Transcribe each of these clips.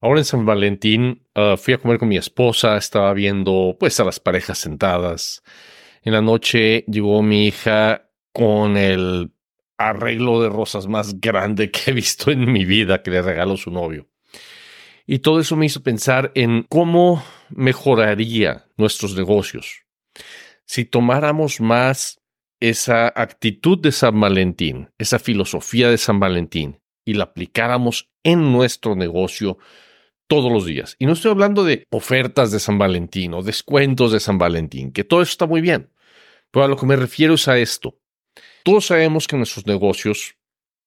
Ahora en San Valentín uh, fui a comer con mi esposa, estaba viendo pues a las parejas sentadas. En la noche llegó mi hija con el arreglo de rosas más grande que he visto en mi vida que le regaló su novio. Y todo eso me hizo pensar en cómo mejoraría nuestros negocios si tomáramos más esa actitud de San Valentín, esa filosofía de San Valentín y la aplicáramos en nuestro negocio todos los días. Y no estoy hablando de ofertas de San Valentín o descuentos de San Valentín, que todo eso está muy bien. Pero a lo que me refiero es a esto. Todos sabemos que en nuestros negocios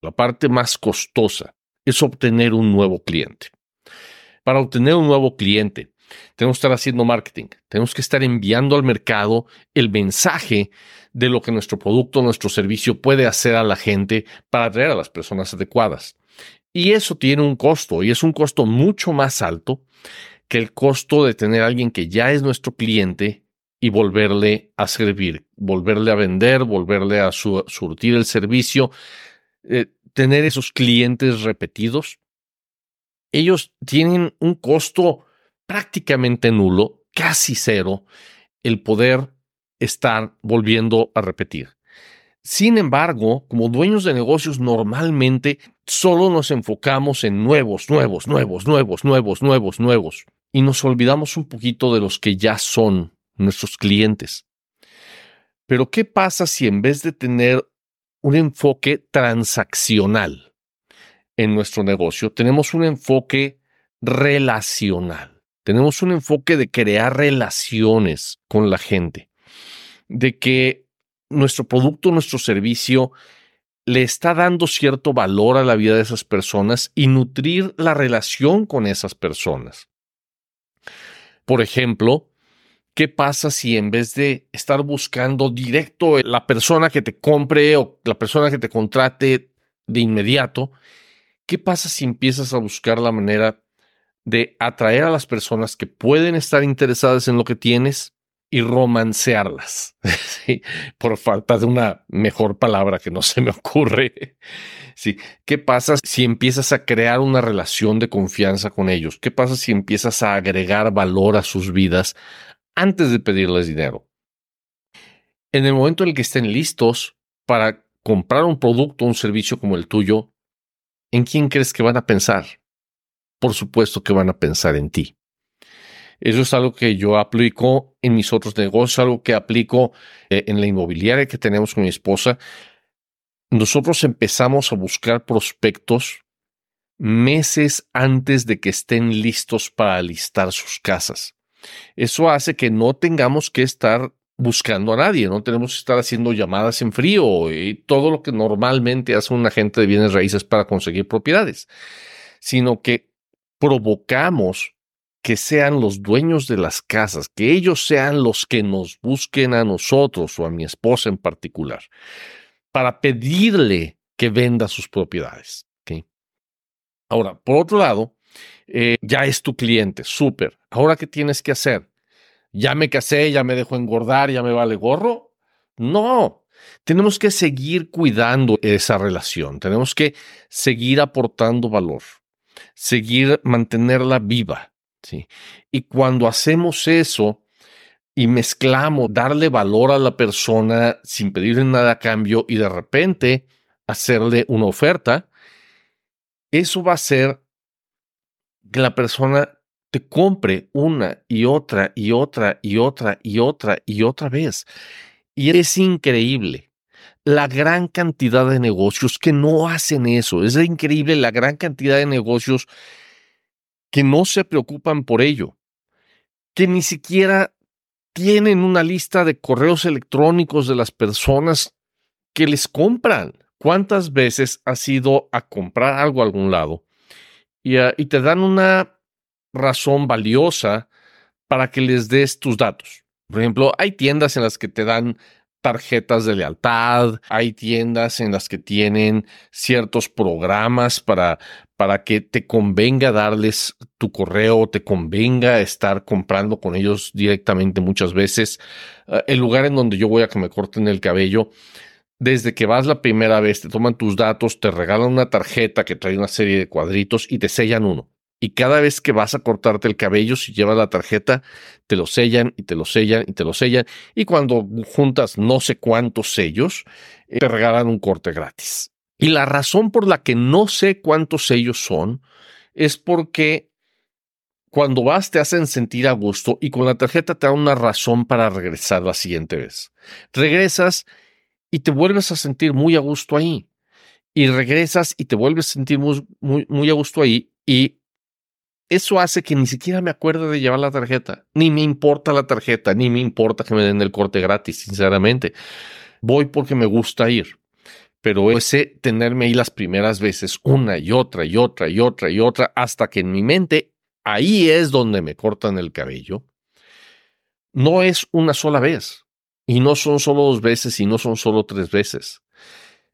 la parte más costosa es obtener un nuevo cliente. Para obtener un nuevo cliente, tenemos que estar haciendo marketing, tenemos que estar enviando al mercado el mensaje de lo que nuestro producto, nuestro servicio puede hacer a la gente para atraer a las personas adecuadas. Y eso tiene un costo, y es un costo mucho más alto que el costo de tener a alguien que ya es nuestro cliente y volverle a servir, volverle a vender, volverle a surtir el servicio, eh, tener esos clientes repetidos. Ellos tienen un costo prácticamente nulo, casi cero, el poder estar volviendo a repetir. Sin embargo, como dueños de negocios normalmente solo nos enfocamos en nuevos, nuevos, nuevos, nuevos, nuevos, nuevos, nuevos, y nos olvidamos un poquito de los que ya son nuestros clientes. Pero ¿qué pasa si en vez de tener un enfoque transaccional en nuestro negocio, tenemos un enfoque relacional? Tenemos un enfoque de crear relaciones con la gente, de que nuestro producto, nuestro servicio le está dando cierto valor a la vida de esas personas y nutrir la relación con esas personas. Por ejemplo, ¿qué pasa si en vez de estar buscando directo la persona que te compre o la persona que te contrate de inmediato, qué pasa si empiezas a buscar la manera de atraer a las personas que pueden estar interesadas en lo que tienes y romancearlas, por falta de una mejor palabra que no se me ocurre. ¿Qué pasa si empiezas a crear una relación de confianza con ellos? ¿Qué pasa si empiezas a agregar valor a sus vidas antes de pedirles dinero? En el momento en el que estén listos para comprar un producto o un servicio como el tuyo, ¿en quién crees que van a pensar? por supuesto que van a pensar en ti. Eso es algo que yo aplico en mis otros negocios, algo que aplico eh, en la inmobiliaria que tenemos con mi esposa. Nosotros empezamos a buscar prospectos meses antes de que estén listos para listar sus casas. Eso hace que no tengamos que estar buscando a nadie, no tenemos que estar haciendo llamadas en frío y todo lo que normalmente hace un agente de bienes raíces para conseguir propiedades, sino que provocamos que sean los dueños de las casas, que ellos sean los que nos busquen a nosotros o a mi esposa en particular, para pedirle que venda sus propiedades. Ahora, por otro lado, eh, ya es tu cliente, súper. Ahora, ¿qué tienes que hacer? ¿Ya me casé, ya me dejo engordar, ya me vale gorro? No, tenemos que seguir cuidando esa relación, tenemos que seguir aportando valor seguir, mantenerla viva. ¿Sí? Y cuando hacemos eso y mezclamos darle valor a la persona sin pedirle nada a cambio y de repente hacerle una oferta, eso va a hacer que la persona te compre una y otra y otra y otra y otra y otra vez. Y es increíble la gran cantidad de negocios que no hacen eso. Es increíble la gran cantidad de negocios que no se preocupan por ello, que ni siquiera tienen una lista de correos electrónicos de las personas que les compran. ¿Cuántas veces has ido a comprar algo a algún lado y, ah, y te dan una razón valiosa para que les des tus datos? Por ejemplo, hay tiendas en las que te dan tarjetas de lealtad, hay tiendas en las que tienen ciertos programas para, para que te convenga darles tu correo, te convenga estar comprando con ellos directamente muchas veces. Ah, el lugar en donde yo voy a que me corten el cabello, desde que vas la primera vez, te toman tus datos, te regalan una tarjeta que trae una serie de cuadritos y te sellan uno. Y cada vez que vas a cortarte el cabello, si llevas la tarjeta, te lo sellan y te lo sellan y te lo sellan. Y cuando juntas no sé cuántos sellos, eh, te regalan un corte gratis. Y la razón por la que no sé cuántos sellos son es porque cuando vas te hacen sentir a gusto y con la tarjeta te da una razón para regresar la siguiente vez. Regresas y te vuelves a sentir muy a gusto ahí. Y regresas y te vuelves a sentir muy, muy, a gusto ahí. Y eso hace que ni siquiera me acuerde de llevar la tarjeta. Ni me importa la tarjeta, ni me importa que me den el corte gratis, sinceramente. Voy porque me gusta ir. Pero ese tenerme ahí las primeras veces, una y otra y otra y otra y otra, hasta que en mi mente ahí es donde me cortan el cabello, no es una sola vez. Y no son solo dos veces y no son solo tres veces.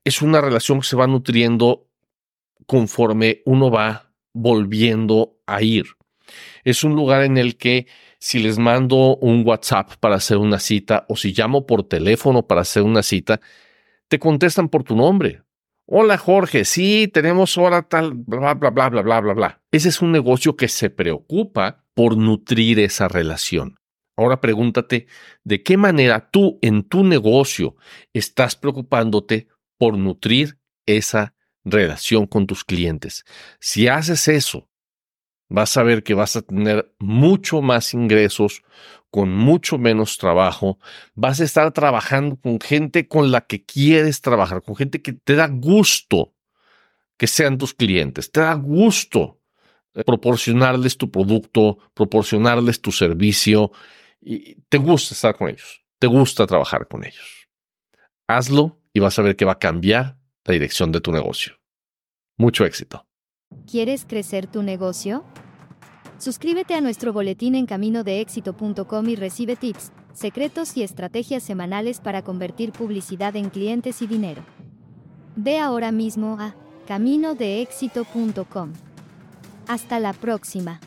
Es una relación que se va nutriendo conforme uno va volviendo a ir. Es un lugar en el que si les mando un WhatsApp para hacer una cita o si llamo por teléfono para hacer una cita, te contestan por tu nombre. Hola Jorge, sí, tenemos hora tal, bla, bla, bla, bla, bla, bla, bla. Ese es un negocio que se preocupa por nutrir esa relación. Ahora pregúntate, ¿de qué manera tú en tu negocio estás preocupándote por nutrir esa relación con tus clientes? Si haces eso, vas a ver que vas a tener mucho más ingresos con mucho menos trabajo. Vas a estar trabajando con gente con la que quieres trabajar, con gente que te da gusto que sean tus clientes. Te da gusto eh, proporcionarles tu producto, proporcionarles tu servicio. Y te gusta estar con ellos. Te gusta trabajar con ellos. Hazlo y vas a ver que va a cambiar la dirección de tu negocio. Mucho éxito. ¿Quieres crecer tu negocio? Suscríbete a nuestro boletín en caminodeéxito.com y recibe tips, secretos y estrategias semanales para convertir publicidad en clientes y dinero. Ve ahora mismo a caminodeéxito.com. Hasta la próxima.